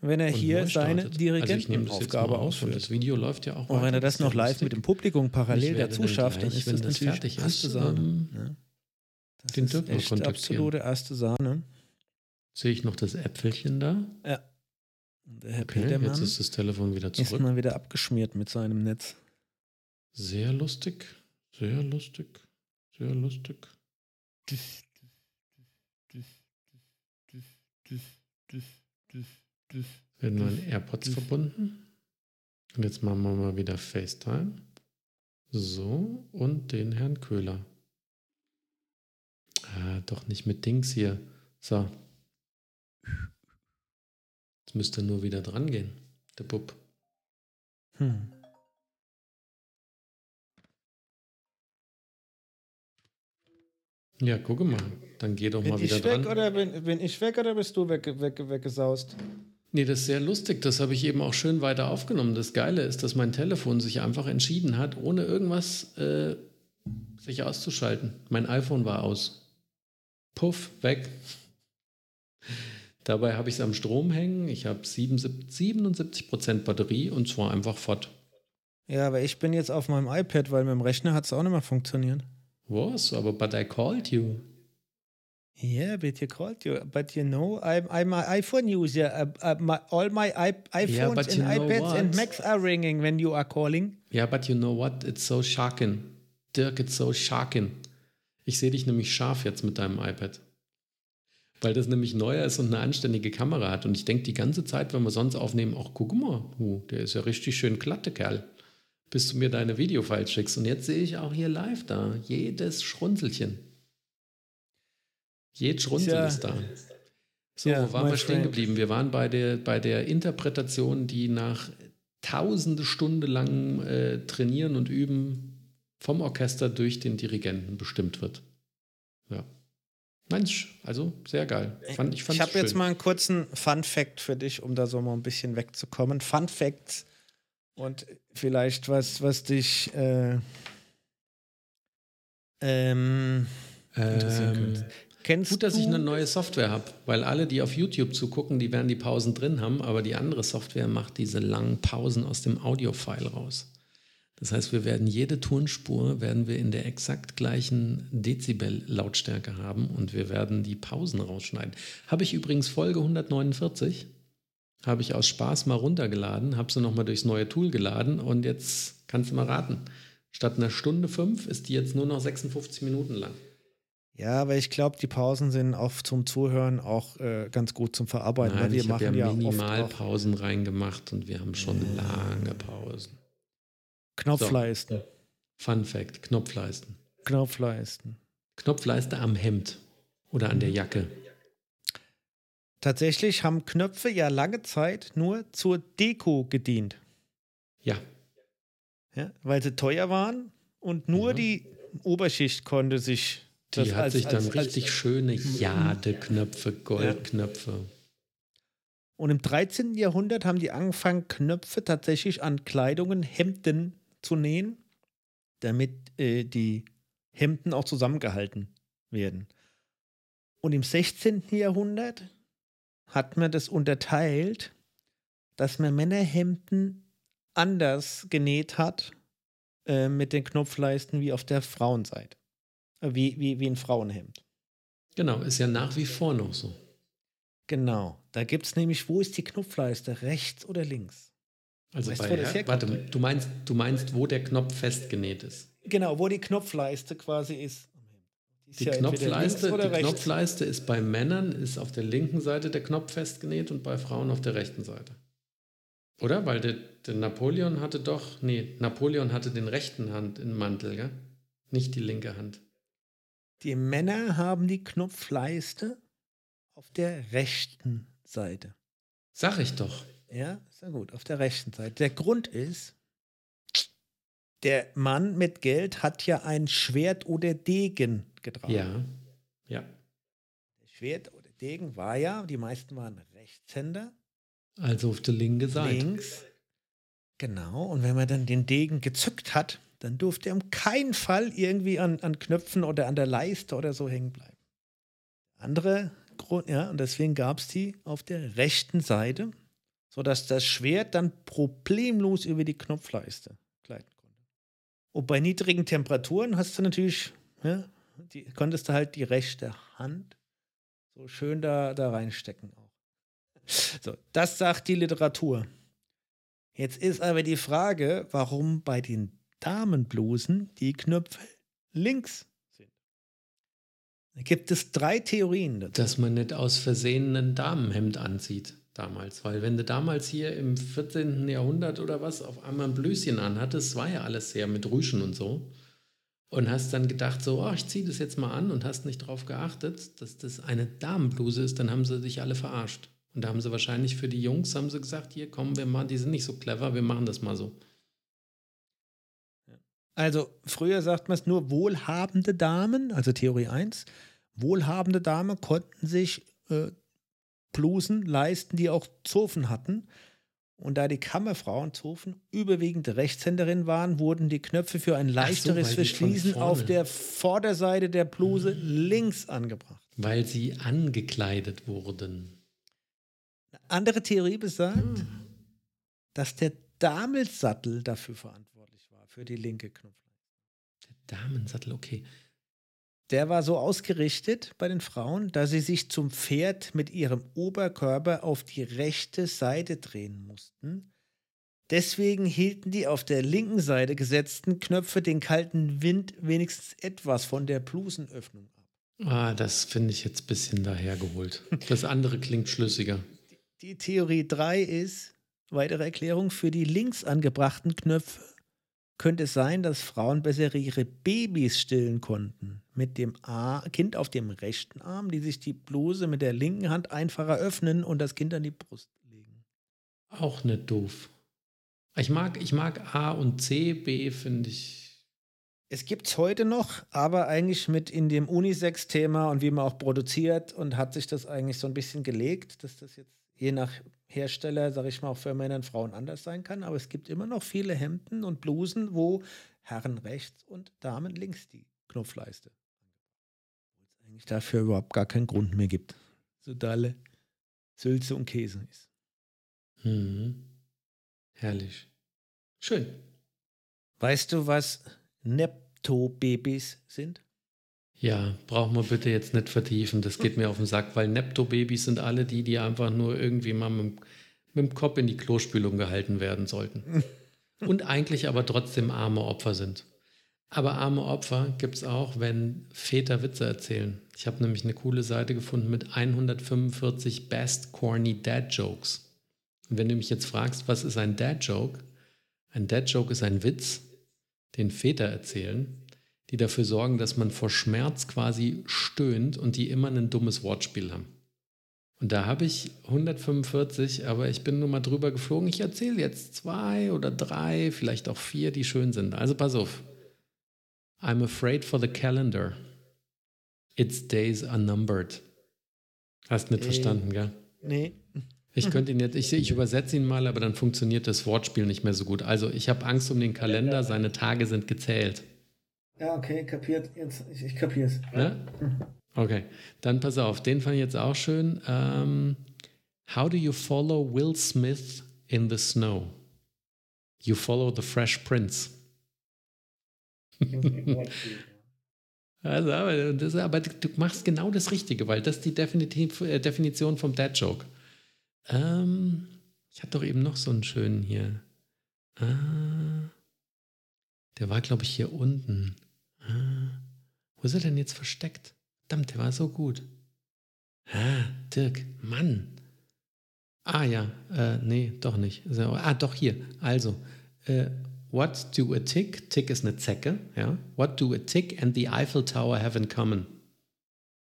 wenn er hier seine Dirigentenaufgabe also ausführt. Das Video läuft ja auch. Und wenn er das noch live mit dem Publikum parallel dazu schafft, dann ist das, das natürlich erste Sahne. Ähm, ja. Das den ist echt absolute erste Sahne. Sehe ich noch das Äpfelchen da? Ja. Und der Herr okay, Petermann jetzt ist das Telefon wieder zurück. Ist mal wieder abgeschmiert mit seinem Netz. Sehr lustig, sehr lustig, sehr lustig. Das, das, das, das, das, das, das. Werden in AirPods verbunden. Und jetzt machen wir mal wieder FaceTime. So, und den Herrn Köhler. Ah, doch nicht mit Dings hier. So. Jetzt müsste nur wieder dran gehen, der Bub. Hm. Ja, gucke mal. Dann geh doch bin mal wieder ich weg dran. Oder bin, bin ich weg oder bist du weg, weg, weggesaust? Nee, das ist sehr lustig. Das habe ich eben auch schön weiter aufgenommen. Das Geile ist, dass mein Telefon sich einfach entschieden hat, ohne irgendwas äh, sich auszuschalten. Mein iPhone war aus. Puff, weg. Dabei habe ich es am Strom hängen. Ich habe 77 Prozent Batterie und zwar einfach fort. Ja, aber ich bin jetzt auf meinem iPad, weil mit dem Rechner hat es auch nicht mehr funktioniert. Was? Aber but I called you. Yeah, but you called you. But you know, I'm I'm an iPhone user. Uh, uh, my, all my iPhones yeah, and iPads what? and Macs are ringing when you are calling. Yeah, but you know what? It's so shocking. Dirk, it's so shocking. Ich sehe dich nämlich scharf jetzt mit deinem iPad. Weil das nämlich neuer ist und eine anständige Kamera hat. Und ich denke die ganze Zeit, wenn wir sonst aufnehmen, auch guck mal, uh, der ist ja richtig schön glatte Kerl. Bis du mir deine Videofiles schickst. Und jetzt sehe ich auch hier live da jedes Schrunzelchen. Jed Schrunzel ja, ist da. So, ja, wo waren wir stehen geblieben? Wir waren bei der, bei der Interpretation, die nach tausende Stunden lang äh, Trainieren und Üben vom Orchester durch den Dirigenten bestimmt wird. Ja. Mensch, also sehr geil. Fand, ich ich habe jetzt mal einen kurzen Fun Fact für dich, um da so mal ein bisschen wegzukommen. Fun Facts und vielleicht was, was dich äh, ähm, ähm, Kennst Gut, dass ich eine neue Software habe, weil alle, die auf YouTube zugucken, die werden die Pausen drin haben, aber die andere Software macht diese langen Pausen aus dem Audio-File raus. Das heißt, wir werden jede Tonspur werden wir in der exakt gleichen Dezibel-Lautstärke haben und wir werden die Pausen rausschneiden. Habe ich übrigens Folge 149, habe ich aus Spaß mal runtergeladen, habe sie nochmal durchs neue Tool geladen und jetzt kannst du mal raten. Statt einer Stunde fünf ist die jetzt nur noch 56 Minuten lang. Ja, aber ich glaube, die Pausen sind oft zum Zuhören auch äh, ganz gut zum Verarbeiten. Nein, wir ich machen ja ja, Minimalpausen reingemacht und wir haben schon lange Pausen. Knopfleisten. Fun Fact: Knopfleisten. Knopfleisten. Knopfleiste am Hemd oder an der Jacke. Tatsächlich haben Knöpfe ja lange Zeit nur zur Deko gedient. Ja, Ja, weil sie teuer waren und nur Ja. die Oberschicht konnte sich die das hat als- sich dann als- als- richtig schöne Jadeknöpfe, Goldknöpfe. Und im 13. Jahrhundert haben die angefangen, Knöpfe tatsächlich an Kleidungen, Hemden zu nähen, damit äh, die Hemden auch zusammengehalten werden. Und im 16. Jahrhundert hat man das unterteilt, dass man Männerhemden anders genäht hat äh, mit den Knopfleisten wie auf der Frauenseite. Wie, wie, wie ein Frauenhemd. Genau, ist ja nach wie vor noch so. Genau. Da gibt es nämlich, wo ist die Knopfleiste? Rechts oder links? Also Weißt bei, Her- warte, du meinst, du meinst, wo der Knopf festgenäht ist. Genau, wo die Knopfleiste quasi ist. ist Die, ja Knopfleiste, die rechts. Knopfleiste ist bei Männern ist auf der linken Seite der Knopf festgenäht und bei Frauen auf der rechten Seite. Oder? Weil der, der Napoleon hatte doch, nee, Napoleon hatte den rechten Hand im Mantel, gell? Nicht die linke Hand. Die Männer haben die Knopfleiste auf der rechten Seite. Sag ich doch. Ja, ist ja gut, auf der rechten Seite. Der Grund ist, der Mann mit Geld hat ja ein Schwert oder Degen getragen. Ja. Ja. Schwert oder Degen war ja, die meisten waren Rechtshänder. Also auf der linken Seite. links. Genau, und wenn man dann den Degen gezückt hat, dann durfte er um keinen Fall irgendwie an, an Knöpfen oder an der Leiste oder so hängen bleiben. Andere Grund, ja, und deswegen gab es die auf der rechten Seite, sodass das Schwert dann problemlos über die Knopfleiste gleiten konnte. Und bei niedrigen Temperaturen hast du natürlich, ja, die, konntest du halt die rechte Hand so schön da, da reinstecken auch. So, das sagt die Literatur. Jetzt ist aber die Frage, warum bei den Damenblusen die Knöpfe links sind. Da gibt es drei Theorien dazu. Dass man nicht aus Versehen ein Damenhemd anzieht damals. Weil wenn du damals hier im 14. Jahrhundert oder was auf einmal ein Blüschen anhattest, war ja alles sehr mit Rüschen und so. Und hast dann gedacht, so, oh, ich ziehe das jetzt mal an und hast nicht darauf geachtet, dass das eine Damenbluse ist, dann haben sie dich alle verarscht. Und da haben sie wahrscheinlich für die Jungs, haben sie gesagt, hier kommen wir mal, die sind nicht so clever, wir machen das mal so. Also früher sagt man es nur wohlhabende Damen, also Theorie 1. Wohlhabende Damen konnten sich äh, Blusen leisten, die auch Zofen hatten. Und da die Kammerfrauen Zofen überwiegend Rechtshänderinnen waren, wurden die Knöpfe für ein leichteres von Verschließen auf der Vorderseite der Bluse links angebracht. Weil sie angekleidet wurden. Eine andere Theorie besagt, Hm. dass der Damelsattel dafür verantwortlich für die linke Knopfleiste. Damensattel, okay. Der war so ausgerichtet bei den Frauen, dass sie sich zum Pferd mit ihrem Oberkörper auf die rechte Seite drehen mussten. Deswegen hielten die auf der linken Seite gesetzten Knöpfe den kalten Wind wenigstens etwas von der Blusenöffnung ab. Ah, das finde ich jetzt ein bisschen dahergeholt. Das andere klingt schlüssiger. Die Theorie 3 ist, weitere Erklärung, für die links angebrachten Knöpfe könnte es sein, dass Frauen besser ihre Babys stillen konnten. Mit dem A Kind auf dem rechten Arm, die sich die Bluse mit der linken Hand einfacher öffnen und das Kind an die Brust legen. Auch nicht doof. Ich mag, ich mag A und C, B finde ich. Es gibt es heute noch, aber eigentlich mit in dem Unisex-Thema und wie man auch produziert und hat sich das eigentlich so ein bisschen gelegt, dass das jetzt je nach Hersteller, sage ich mal, auch für Männer und Frauen anders sein kann. Aber es gibt immer noch viele Hemden und Blusen, wo Herren rechts und Damen links die Knopfleiste. Obwohl es eigentlich dafür überhaupt gar keinen Grund mehr gibt. So dalle Sülze und Käse ist. Hm. Herrlich. Schön. Weißt du, was Nepto-Babys sind? Ja, brauchen wir bitte jetzt nicht vertiefen. Das geht mir auf den Sack, weil Nepto-Babys sind alle die, die einfach nur irgendwie mal mit, dem- mit dem Kopf in die Klospülung gehalten werden sollten. Und eigentlich aber trotzdem arme Opfer sind. Aber arme Opfer gibt es auch, wenn Väter Witze erzählen. Ich habe nämlich eine coole Seite gefunden mit 145 Best Corny Dad Jokes. Und wenn du mich jetzt fragst, was ist ein Dad Joke? Ein Dad Joke ist ein Witz, den Väter erzählen, die dafür sorgen, dass man vor Schmerz quasi stöhnt und die immer ein dummes Wortspiel haben. Und da habe ich 145, aber ich bin nur mal drüber geflogen. Ich erzähle jetzt zwei oder drei, vielleicht auch vier, die schön sind. Also pass auf. I'm afraid for the calendar. Its days are numbered. Hast nicht Äh, verstanden, gell? Nee. Ich könnte ihn jetzt, ich, ich übersetze ihn mal, aber dann funktioniert das Wortspiel nicht mehr so gut. Also ich habe Angst um den Kalender, seine Tage sind gezählt. Ja, okay, kapiert. Jetzt, ich, ich kapier's. Ne? Okay, dann pass auf, den fand ich jetzt auch schön. Ähm, how do you follow Will Smith in the snow? You follow the Fresh Prince. Also, aber, das, aber du, machst genau das Richtige, weil das ist die Definitiv, äh, Definition vom Dad Joke. Ähm, ich hatte doch eben noch so einen schönen hier. Ah, der war, glaube ich, hier unten. Wo ist er denn jetzt versteckt? Verdammt, der war so gut. Ah, Dirk, Mann. Ah ja, äh, nee, doch nicht. Ah, doch hier. Also, äh, what do a tick, tick ist eine Zecke, ja? What do a tick and the Eiffel Tower have in common?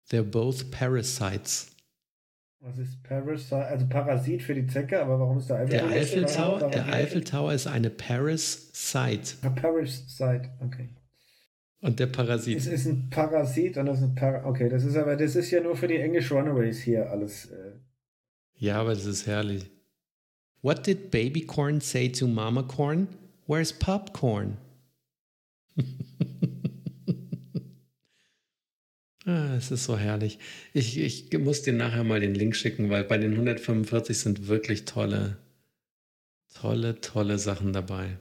They're both parasites. Was ist Parasite? Also Parasit für die Zecke, aber warum ist der Eiffel Der Eiffel Tower, der Eiffel Tower ist eine Parasite es. Ah, Parasite, okay. Und der Es Parasit. ist ein Parasit und das ist ein Par Okay, das ist aber, das ist ja nur für die English Runaways hier alles. Äh. Ja, aber das ist herrlich. What did Baby Corn say to Mama Corn? Where's Popcorn? ah, es ist so herrlich. Ich, ich muss dir nachher mal den Link schicken, weil bei den 145 sind wirklich tolle, tolle, tolle Sachen dabei.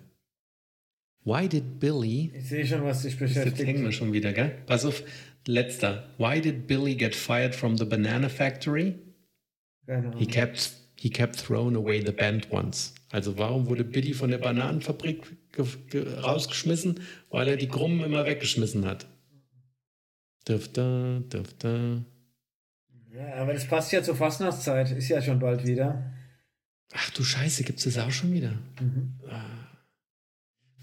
Why did Billy Ich sehe schon, was dich Jetzt hängen wir beschäftigt. schon wieder, gell? Pass auf, letzter. Why did Billy get fired from the banana factory? He kept, he kept throwing away the band once. Also warum wurde Billy von der Bananenfabrik ge ge rausgeschmissen? Weil er die Krummen immer weggeschmissen hat. Dürfte, dürfte. Ja, aber das passt ja zur Fastnachtszeit. Ist ja schon bald wieder. Ach du Scheiße, gibt's das auch schon wieder? Mhm.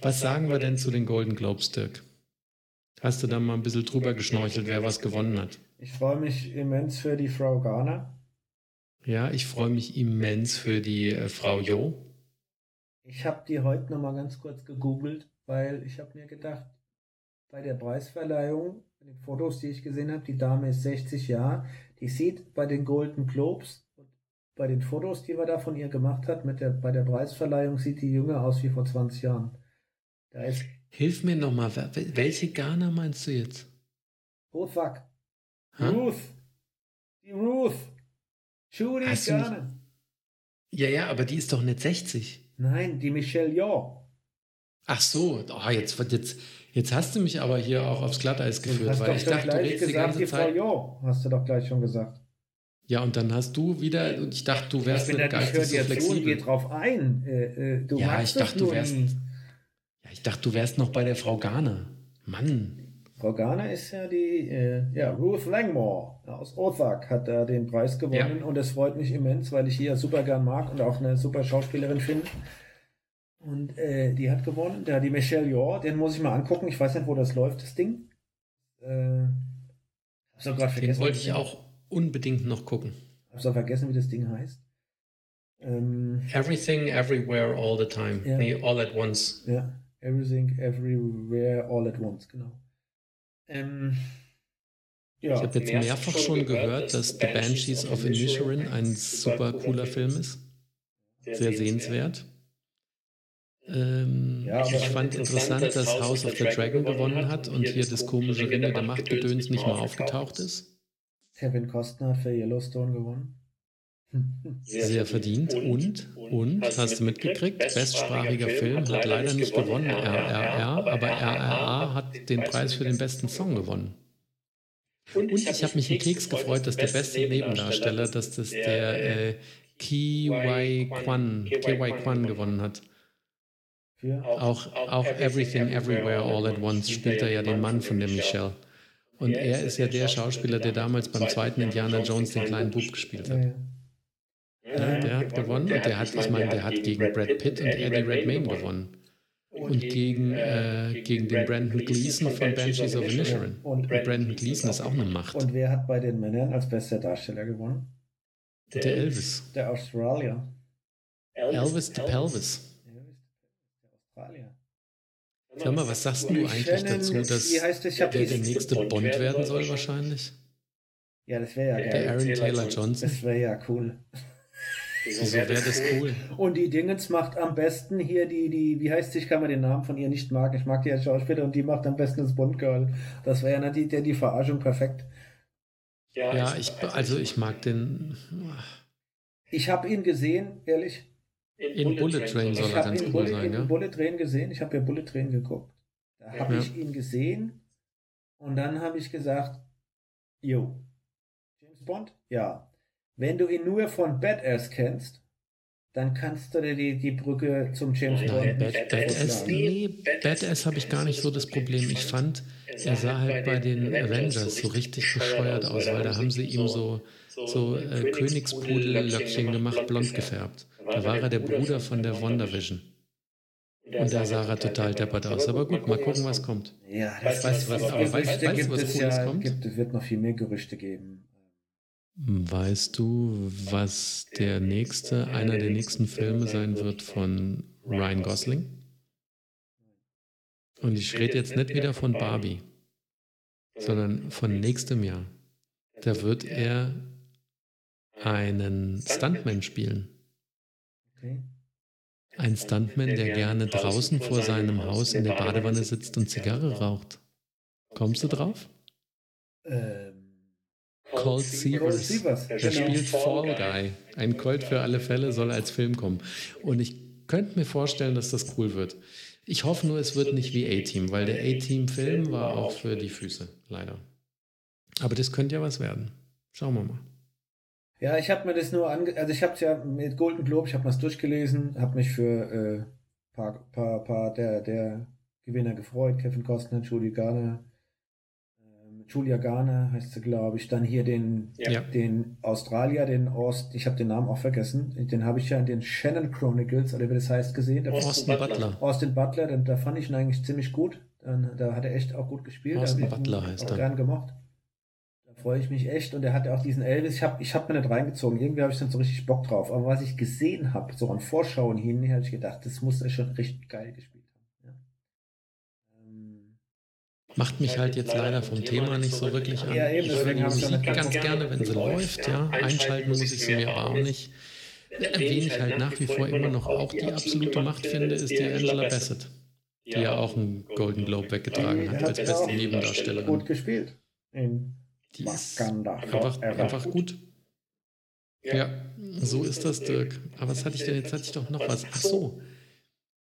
Was sagen wir denn zu den Golden Globes, Dirk? Hast du da mal ein bisschen drüber geschnorchelt, wer was gewonnen hat? Ich freue mich immens für die Frau Garner. Ja, ich freue mich immens für die äh, Frau Jo. Ich habe die heute noch mal ganz kurz gegoogelt, weil ich habe mir gedacht, bei der Preisverleihung, bei den Fotos, die ich gesehen habe, die Dame ist 60 Jahre, die sieht bei den Golden Globes und bei den Fotos, die man da von ihr gemacht hat, mit der, bei der Preisverleihung sieht die jünger aus wie vor 20 Jahren. Da ist Hilf mir nochmal, welche Ghana meinst du jetzt? Ruth Wack. Hä? Ruth. Die Ruth. Judy Hast Garner. Ja, ja, aber die ist doch nicht 60. Nein, die Michelle Yeoh. Ach so, oh, jetzt, jetzt, jetzt hast du mich aber hier auch aufs Glatteis geführt, hast weil ich dachte, du redest die gesagt, ganze die Frau Zeit. Yeoh. Hast du doch gleich schon gesagt. Ja, und dann hast du wieder, und ich dachte, du wärst ich bin nicht da, ich höre geistig so dir zu und gehe flexibel. drauf ein. Äh, äh, du Ja, ich dachte, du wärst- nie. Ich dachte, du wärst noch bei der Frau Garner. Mann. Frau Garner ist ja die, äh, ja, Ruth Langmore aus Ozark hat da den Preis gewonnen Ja. und es freut mich immens, weil ich ja super gern mag und auch eine super Schauspielerin finde. Und äh, die hat gewonnen. Da die Michelle Yeoh, den muss ich mal angucken. Ich weiß nicht, wo das läuft, das Ding. Äh, hab's auch gerade Den vergessen. wollte ich auch unbedingt noch gucken. Hab's auch vergessen, wie das Ding heißt. Ähm, Everything, everywhere, all the time. Ja. Nee, all at once. Ja, Everything, Everywhere, All at Once, genau. Ähm, ja, Ich habe jetzt mehrfach schon gehört, dass The Banshees of Inisherin ein super cooler Film ist. Sehr sehenswert. Ähm, Ja, ich fand interessant, dass House of the Dragon gewonnen hat und hier das komische Ringe der Machtgedöns nicht mehr aufgetaucht ist. Kevin Costner hat für Yellowstone gewonnen. Sehr verdient. Und, und, hast du mitgekriegt, bestsprachiger Film hat leider nicht gewonnen, RRR, aber RRR hat den Preis für den besten Song gewonnen. Und ich habe mich einen Keks gefreut, dass der beste Nebendarsteller, dass das der äh, Ki Wai Kwan, Ki Wai Kwan gewonnen hat. Für? Auch, auch Everything Everywhere All at Once spielt er ja den Mann von der Michelle. Und er ist ja der Schauspieler, der damals beim zweiten Indiana Jones den kleinen Bub gespielt hat. Ja, der hat gewonnen und der hat, ich meine, der hat gegen Brad Pitt und Eddie Redmayne gewonnen. Und gegen, äh, gegen den Brandon Gleason von Banshees of Inisherin. Und Brandon Gleason ist auch eine Macht. Und wer hat bei den Männern als bester Darsteller gewonnen? Der Elvis. Der Australier. Elvis the Pelvis. Australier. Sag mal, was sagst du eigentlich dazu, dass der der nächste Bond werden soll wahrscheinlich? Ja, das wäre ja Der Aaron Taylor Johnson. Das wäre ja cool. Wieso wäre das cool? Und die Dingens macht am besten hier die, die, wie heißt sie, ich kann mir den Namen von ihr nicht mag. Ich mag die als Schauspieler und die macht am besten das Bond-Girl. Das wäre ja die, die, die Verarschung perfekt. Ja, ja ich, also ich mag den. Ich habe ihn gesehen, ehrlich. In, Bullet Train soll er ganz cool Bullet, sein, ja? Bullet Train gesehen. Ich habe ja Bullet Train geguckt. Da habe ja. ich ihn gesehen und dann habe ich gesagt, jo, James Bond? Ja. Wenn du ihn nur von Badass kennst, dann kannst du dir die, die Brücke zum James Bond Bad, Badass, nee, Badass habe ich gar nicht so das Problem. Ich fand, er sah halt bei den Avengers so richtig bescheuert aus, weil da haben sie ihm so, so äh, Königspudellöckchen gemacht, blond gefärbt. Da war er der Bruder von der WandaVision. Und da sah er total deppert aus. Aber gut, mal gucken, was kommt. Ja, das weißt du, was, aber weißt, weißt du, was Cooles ja, kommt? Gibt, es wird noch viel mehr Gerüchte geben. Weißt du, was der nächste, einer der nächsten Filme sein wird von Ryan Gosling? Und ich rede jetzt nicht wieder von Barbie, sondern von nächstem Jahr. Da wird er einen Stuntman spielen. Ein Stuntman, der gerne draußen vor seinem Haus in der Badewanne sitzt und Zigarre raucht. Kommst du drauf? Ähm. Cold Seavers. Der spielt Fall Guy. Ein Colt für alle Fälle soll als Film kommen. Und ich könnte mir vorstellen, dass das cool wird. Ich hoffe nur, es wird nicht wie A-Team, weil der A-Team-Film war auch für die Füße, leider. Aber das könnte ja was werden. Schauen wir mal. Ja, ich habe mir das nur ange... Also ich habe es ja mit Golden Globe, ich habe mal durchgelesen, habe mich für äh, paar, paar, paar der, der Gewinner gefreut. Kevin Costner, Judy Garner, Julia Garner heißt sie, glaube ich. Dann hier den, ja. den Australier, den Ost, ich habe den Namen auch vergessen. Den habe ich ja in den Shannon Chronicles, oder wie das heißt, gesehen. Der Austin Butler. Austin Butler, den, da fand ich ihn eigentlich ziemlich gut. Dann, da hat er echt auch gut gespielt. Austin Butler heißt er. gern gemocht freue ich mich echt. Und er hat ja auch diesen Elvis. Ich habe ich hab mir nicht reingezogen. Irgendwie habe ich dann so richtig Bock drauf. Aber was ich gesehen habe, so an Vorschauen hin, habe ich gedacht, das muss er schon richtig geil gespielt haben. Ja. Ähm, Macht mich halt jetzt leider vom Thema nicht so wirklich an. Ich höre die Musik ganz gerne, wenn sie läuft. Ja. Einschalten muss ich sie mir aber auch nicht. Wen ich halt nach wie vor immer noch auch die absolute Macht finde, ist die Angela Bassett, die ja auch einen Golden Globe weggetragen hat als beste Nebendarstellerin. Gut gespielt. In die ist einfach, einfach gut. Ja. ja, so ist das, Dirk. Aber was hatte ich denn? Jetzt hatte ich doch noch was. Ach so.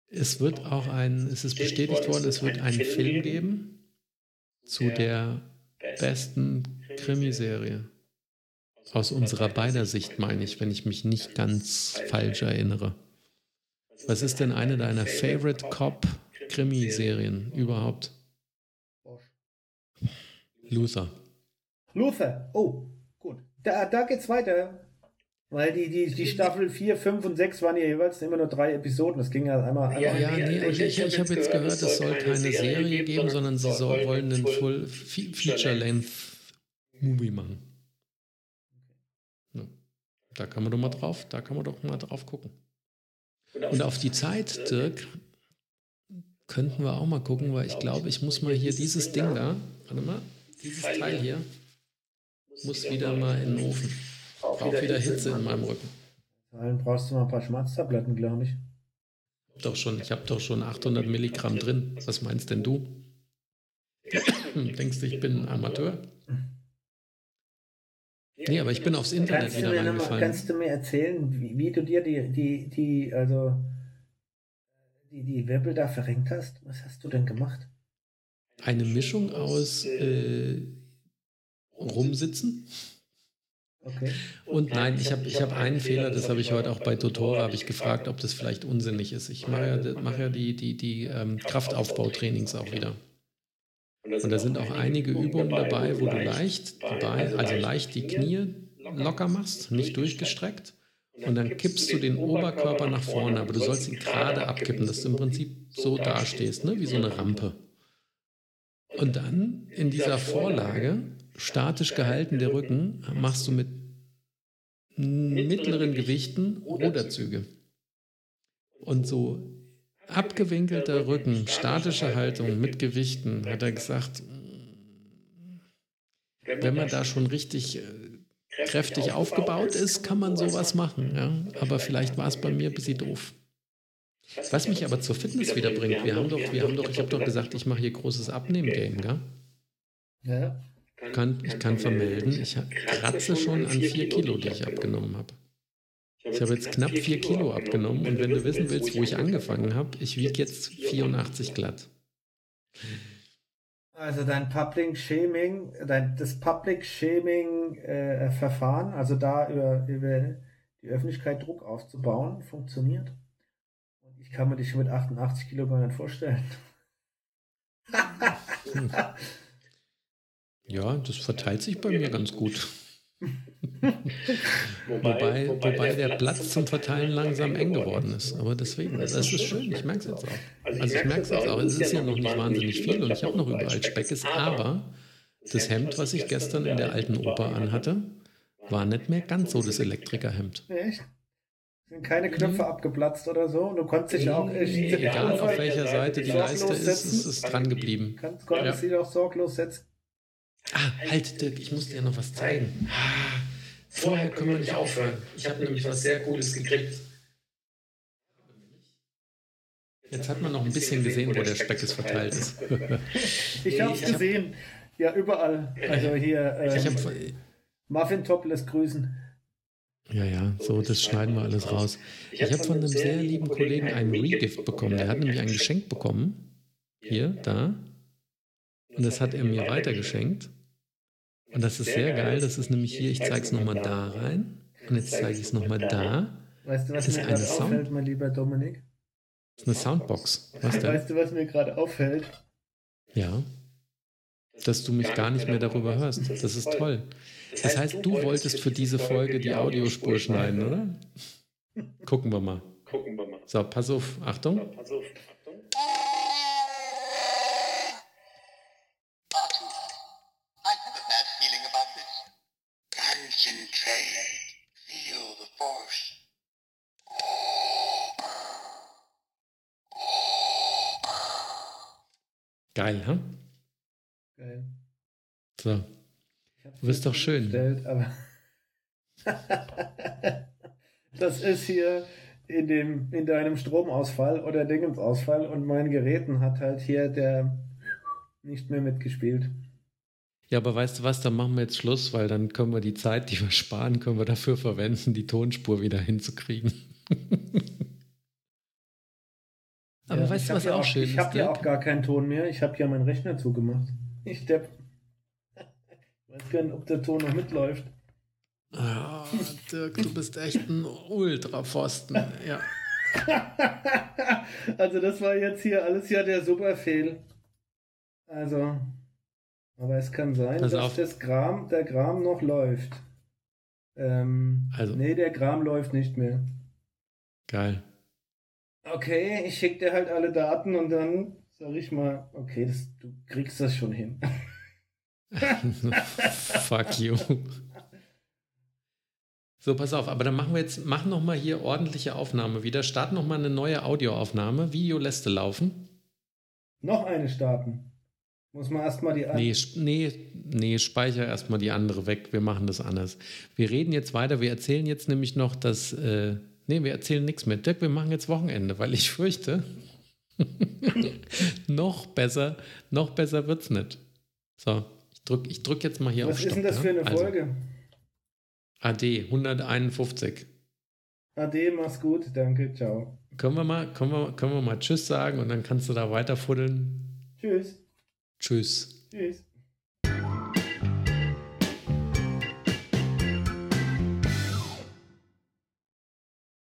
Es wird auch ein, es ist bestätigt worden, es wird einen Film geben zu der besten Krimiserie. Aus unserer beider Sicht meine ich, wenn ich mich nicht ganz falsch erinnere. Was ist denn eine deiner Favorite Cop Krimiserien überhaupt? Luther. Luther. Oh, gut. Da, da geht's weiter. Weil die, die, die Staffel 4, 5 und 6 waren ja jeweils immer nur drei Episoden. Das ging ja einmal. einmal ja, ja, nee, ich, ich, ich habe jetzt gehört, es soll keine Serie geben, sondern sie soll, wollen einen Full Feature-Length Movie machen. Ja. Da kann man doch mal drauf, da kann man doch mal drauf gucken. Und auf die Zeit, Dirk, könnten wir auch mal gucken, weil ich glaube, ich muss mal hier dieses Ding da, warte mal, dieses Teil hier, muss wieder mal in den Ofen. Braucht wieder Hitze in meinem Rücken. Dann brauchst du mal ein paar Schmerztabletten, glaube ich. Doch schon, ich habe doch schon 800 Milligramm drin. Was meinst denn du? Denkst du, ich bin ein Amateur? Nee, aber ich bin aufs Internet kannst wieder reingefallen. Mal, kannst du mir erzählen, wie, wie, du dir die, die, die, also die, die Wirbel da verrenkt hast? Was hast du denn gemacht? Eine Mischung aus äh, rumsitzen Okay. Und nein, ich habe ich hab einen Fehler, das habe ich heute auch bei Dotora, habe ich gefragt, ob das vielleicht unsinnig ist. Ich mache ja, mach ja die, die, die ähm, Kraftaufbautrainings auch wieder. Und da sind auch einige Übungen dabei, wo du leicht, dabei, also leicht die Knie locker machst, nicht durchgestreckt. Und dann kippst du den Oberkörper nach vorne, aber du sollst ihn gerade abkippen, dass du im Prinzip so dastehst, ne? wie so eine Rampe. Und dann in dieser Vorlage, statisch gehalten der Rücken, machst du mit mittleren Gewichten Ruderzüge. Und so abgewinkelter Rücken, statische Haltung mit Gewichten, hat er gesagt, wenn man da schon richtig äh, kräftig aufgebaut ist, kann man sowas machen. Ja? Aber vielleicht war es bei mir ein bisschen doof. Was mich aber zur Fitness wieder bringt, wir haben doch, wir haben doch, ich habe doch gesagt, ich mache hier großes Abnehmen-Game, gell? Ja. Kann, ich kann vermelden, ich kratze schon an vier Kilo, die ich abgenommen habe. Ich habe jetzt knapp vier Kilo abgenommen und wenn du wissen willst, wo ich angefangen habe, ich wiege jetzt 84 glatt. Also dein Public Shaming, dein, das Public Shaming äh, Verfahren, also da über, über die Öffentlichkeit Druck aufzubauen, funktioniert. Ich kann mir dich mit 88 Kilo gar nicht vorstellen. hm. Ja, das verteilt sich bei mir ganz gut. wobei, wobei der Platz zum Verteilen langsam eng geworden ist. Aber deswegen, das ist schön, ich merke es jetzt auch. Also ich merke es jetzt auch, es ist ja noch nicht wahnsinnig viel und ich habe noch überall Speckes, aber das Hemd, was ich gestern in der alten Oper anhatte, war nicht mehr ganz so das Elektrikerhemd. Echt? Sind keine Knöpfe mhm. abgeplatzt oder so? Du konntest dich auch. Äh, egal auf welcher Seite die Leiste ist, ist es dran geblieben. Kannst, konntest ja. sie doch sorglos setzen. Ah, halt, Dirk, ich muss dir noch was zeigen. Ah, vorher können wir nicht aufhören. Ich habe nämlich was sehr Cooles gekriegt. Jetzt hat man noch ein bisschen gesehen, wo der Speck ist verteilt ist. ich habe es gesehen. Ja, überall. Also hier. Ähm, ich hab, Muffin Top lässt grüßen. Ja, ja, so, das schneiden wir alles raus. Ich habe von einem sehr lieben Kollegen einen Regift bekommen. Der hat nämlich ein Geschenk bekommen. Hier, da. Und das hat er mir weitergeschenkt. Und das ist sehr geil. Das ist nämlich hier, ich zeige es nochmal da rein. Und jetzt zeige ich es nochmal da. Weißt du, was das mir gerade auffällt, mein lieber Dominik? Das ist eine Soundbox. Was denn? Weißt du, was mir gerade auffällt? Ja. Dass du mich gar nicht mehr darüber hörst. Das ist toll. Das heißt, du wolltest für diese Folge die Audiospur schneiden, oder? Gucken wir mal. So, pass auf. Achtung. Geil, ha? Geil. So. Du bist doch schön. Aber das ist hier in, dem, in deinem Stromausfall oder Dingensausfall und mein Geräten hat halt hier der nicht mehr mitgespielt. Ja, aber weißt du was, dann machen wir jetzt Schluss, weil dann können wir die Zeit, die wir sparen, können wir dafür verwenden, die Tonspur wieder hinzukriegen. Aber ja, weißt du, was ja auch schön ich ist? Ich habe ja auch gar keinen Ton mehr. Ich habe ja meinen Rechner zugemacht. Ich depp. Ich weiß gar nicht, ob der Ton noch mitläuft. Oh, Dirk, du bist echt ein Ultrapfosten. Ja. also das war jetzt hier alles ja der Superfehl. Also, aber es kann sein, Pass dass auf. das Gram, der Gram noch läuft. Ähm, also. Nee, der Gram läuft nicht mehr. Geil okay, ich schicke dir halt alle Daten und dann sage ich mal, okay, das, du kriegst das schon hin. Fuck you. So, pass auf, aber dann machen wir jetzt, mach noch mal hier ordentliche Aufnahme wieder. Start noch mal eine neue Audioaufnahme. Video lässt du laufen. Noch eine starten. Muss man erstmal die andere. Nee, nee, nee, speicher erstmal die andere weg. Wir machen das anders. Wir reden jetzt weiter. Wir erzählen jetzt nämlich noch, dass äh, Nee, wir erzählen nichts mehr. Dirk, wir machen jetzt Wochenende, weil ich fürchte, noch besser, noch besser wird's nicht. So, ich drücke ich drück jetzt mal hier Was auf Stopp. Was ist denn das für eine also, Folge? AD 151. AD, mach's gut, danke, ciao. Können wir mal, können wir, können wir mal Tschüss sagen und dann kannst du da weiter fuddeln. Tschüss. Tschüss. Tschüss.